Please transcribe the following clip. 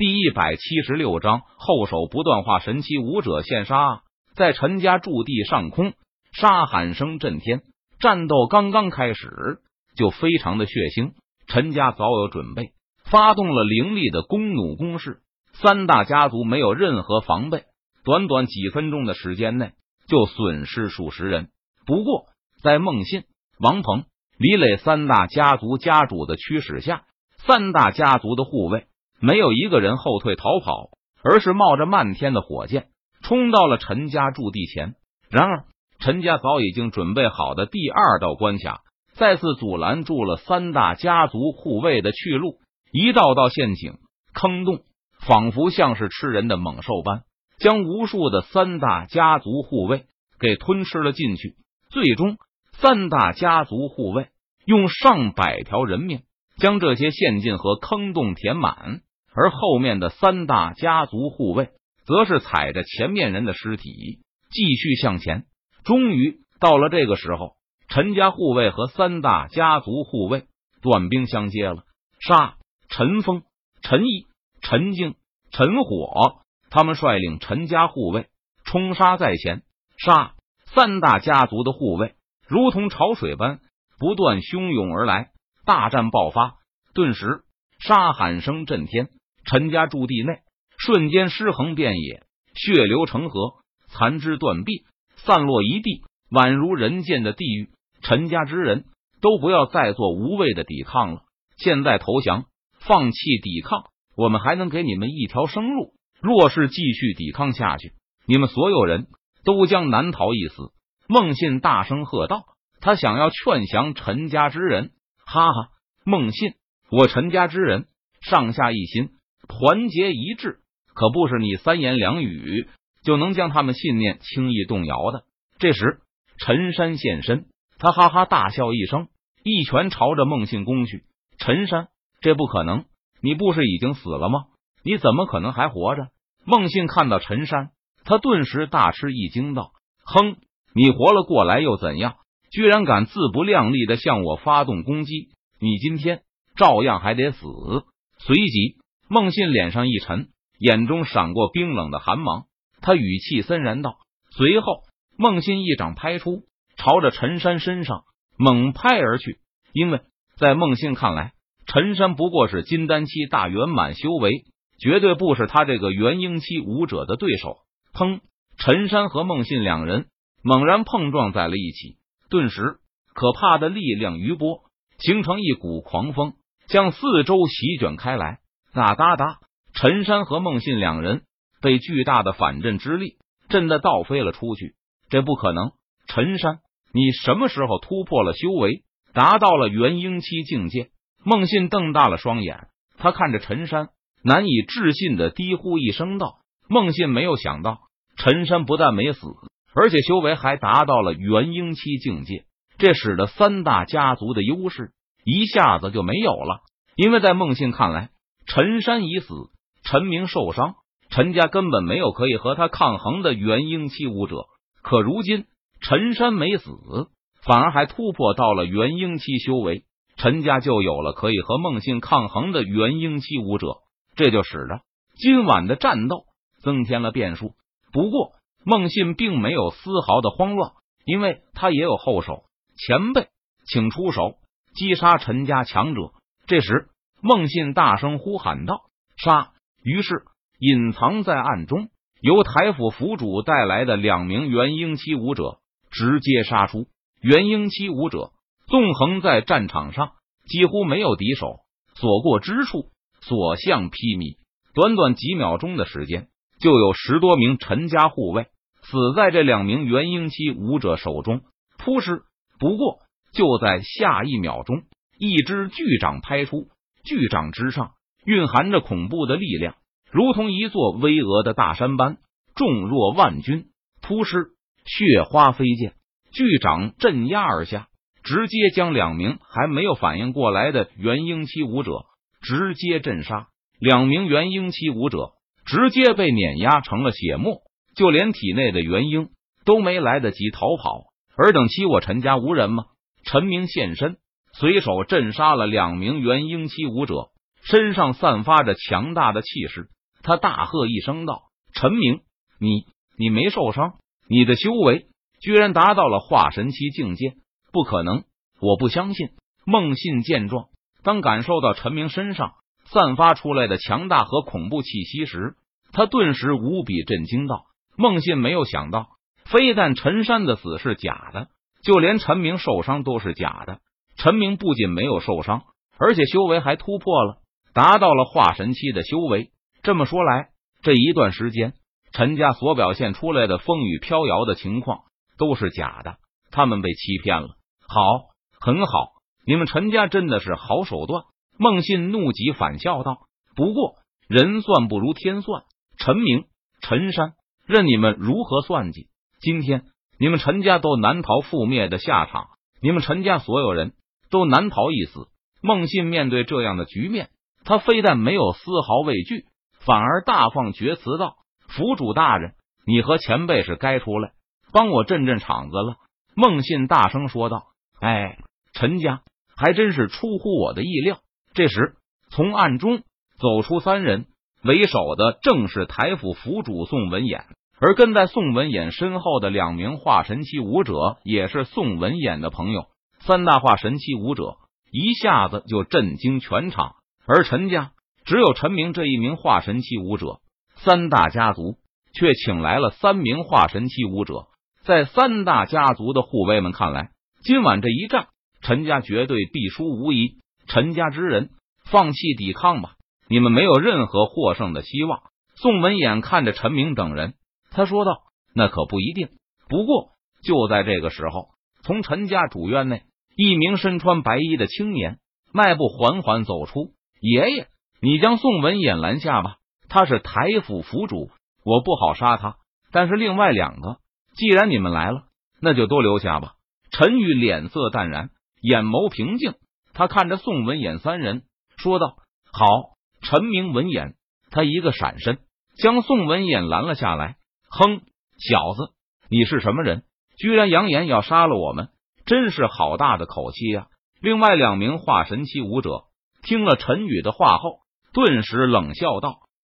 第一百七十六章后手不断化，神奇武者现杀。在陈家驻地上空，杀喊声震天。战斗刚刚开始，就非常的血腥。陈家早有准备，发动了凌厉的弓弩攻势。三大家族没有任何防备，短短几分钟的时间内就损失数十人。不过，在孟信、王鹏、李磊三大家族家主的驱使下，三大家族的护卫。没有一个人后退逃跑，而是冒着漫天的火箭冲到了陈家驻地前。然而，陈家早已经准备好的第二道关卡再次阻拦住了三大家族护卫的去路。一道道陷阱、坑洞，仿佛像是吃人的猛兽般，将无数的三大家族护卫给吞吃了进去。最终，三大家族护卫用上百条人命将这些陷阱和坑洞填满。而后面的三大家族护卫，则是踩着前面人的尸体继续向前。终于到了这个时候，陈家护卫和三大家族护卫短兵相接了。杀！陈峰、陈毅、陈静、陈火，他们率领陈家护卫冲杀在前。杀！三大家族的护卫如同潮水般不断汹涌而来，大战爆发。顿时，杀喊声震天。陈家驻地内瞬间尸横遍野，血流成河，残肢断臂散落一地，宛如人间的地狱。陈家之人都不要再做无谓的抵抗了，现在投降，放弃抵抗，我们还能给你们一条生路。若是继续抵抗下去，你们所有人都将难逃一死。孟信大声喝道：“他想要劝降陈家之人。”哈哈，孟信，我陈家之人上下一心。团结一致，可不是你三言两语就能将他们信念轻易动摇的。这时，陈山现身，他哈哈大笑一声，一拳朝着孟信攻去。陈山，这不可能！你不是已经死了吗？你怎么可能还活着？孟信看到陈山，他顿时大吃一惊，道：“哼，你活了过来又怎样？居然敢自不量力的向我发动攻击！你今天照样还得死！”随即。孟信脸上一沉，眼中闪过冰冷的寒芒，他语气森然道：“随后，孟信一掌拍出，朝着陈山身上猛拍而去。因为在孟信看来，陈山不过是金丹期大圆满修为，绝对不是他这个元婴期武者的对手。砰！陈山和孟信两人猛然碰撞在了一起，顿时，可怕的力量余波形成一股狂风，向四周席卷开来。哒哒哒！陈山和孟信两人被巨大的反震之力震得倒飞了出去。这不可能！陈山，你什么时候突破了修为，达到了元婴期境界？孟信瞪大了双眼，他看着陈山，难以置信的低呼一声道：“孟信没有想到，陈山不但没死，而且修为还达到了元婴期境界。这使得三大家族的优势一下子就没有了。因为在孟信看来。”陈山已死，陈明受伤，陈家根本没有可以和他抗衡的元婴期武者。可如今陈山没死，反而还突破到了元婴期修为，陈家就有了可以和孟信抗衡的元婴期武者。这就使得今晚的战斗增添了变数。不过孟信并没有丝毫的慌乱，因为他也有后手。前辈，请出手击杀陈家强者。这时。孟信大声呼喊道：“杀！”于是，隐藏在暗中，由台府府主带来的两名元婴期武者直接杀出。元婴期武者纵横在战场上，几乎没有敌手，所过之处，所向披靡。短短几秒钟的时间，就有十多名陈家护卫死在这两名元婴期武者手中。扑哧！不过，就在下一秒钟，一只巨掌拍出。巨掌之上蕴含着恐怖的力量，如同一座巍峨的大山般重若万钧。突施血花飞溅，巨掌镇压而下，直接将两名还没有反应过来的元婴期武者直接震杀。两名元婴期武者直接被碾压成了血沫，就连体内的元婴都没来得及逃跑。尔等欺我陈家无人吗？陈明现身。随手震杀了两名元婴期武者，身上散发着强大的气势。他大喝一声道：“陈明，你你没受伤？你的修为居然达到了化神期境界？不可能！我不相信！”孟信见状，当感受到陈明身上散发出来的强大和恐怖气息时，他顿时无比震惊道：“孟信没有想到，非但陈山的死是假的，就连陈明受伤都是假的。陈明不仅没有受伤，而且修为还突破了，达到了化神期的修为。这么说来，这一段时间陈家所表现出来的风雨飘摇的情况都是假的，他们被欺骗了。好，很好，你们陈家真的是好手段。”孟信怒极反笑道：“不过人算不如天算。”陈明、陈山，任你们如何算计，今天你们陈家都难逃覆灭的下场。你们陈家所有人都难逃一死。孟信面对这样的局面，他非但没有丝毫畏惧，反而大放厥词道：“府主大人，你和前辈是该出来帮我镇镇场子了。”孟信大声说道：“哎，陈家还真是出乎我的意料。”这时，从暗中走出三人。为首的正是台府府主宋文衍，而跟在宋文衍身后的两名化神期武者也是宋文衍的朋友。三大化神期武者一下子就震惊全场，而陈家只有陈明这一名化神期武者，三大家族却请来了三名化神期武者。在三大家族的护卫们看来，今晚这一战，陈家绝对必输无疑。陈家之人，放弃抵抗吧。你们没有任何获胜的希望。宋文衍看着陈明等人，他说道：“那可不一定。不过就在这个时候，从陈家主院内，一名身穿白衣的青年迈步缓缓走出。爷爷，你将宋文衍拦下吧，他是台府府主，我不好杀他。但是另外两个，既然你们来了，那就都留下吧。”陈宇脸色淡然，眼眸平静，他看着宋文衍三人说道：“好。”陈明闻言，他一个闪身，将宋文衍拦了下来。哼，小子，你是什么人？居然扬言要杀了我们，真是好大的口气呀！另外两名化神期武者听了陈宇的话后，顿时冷笑道：“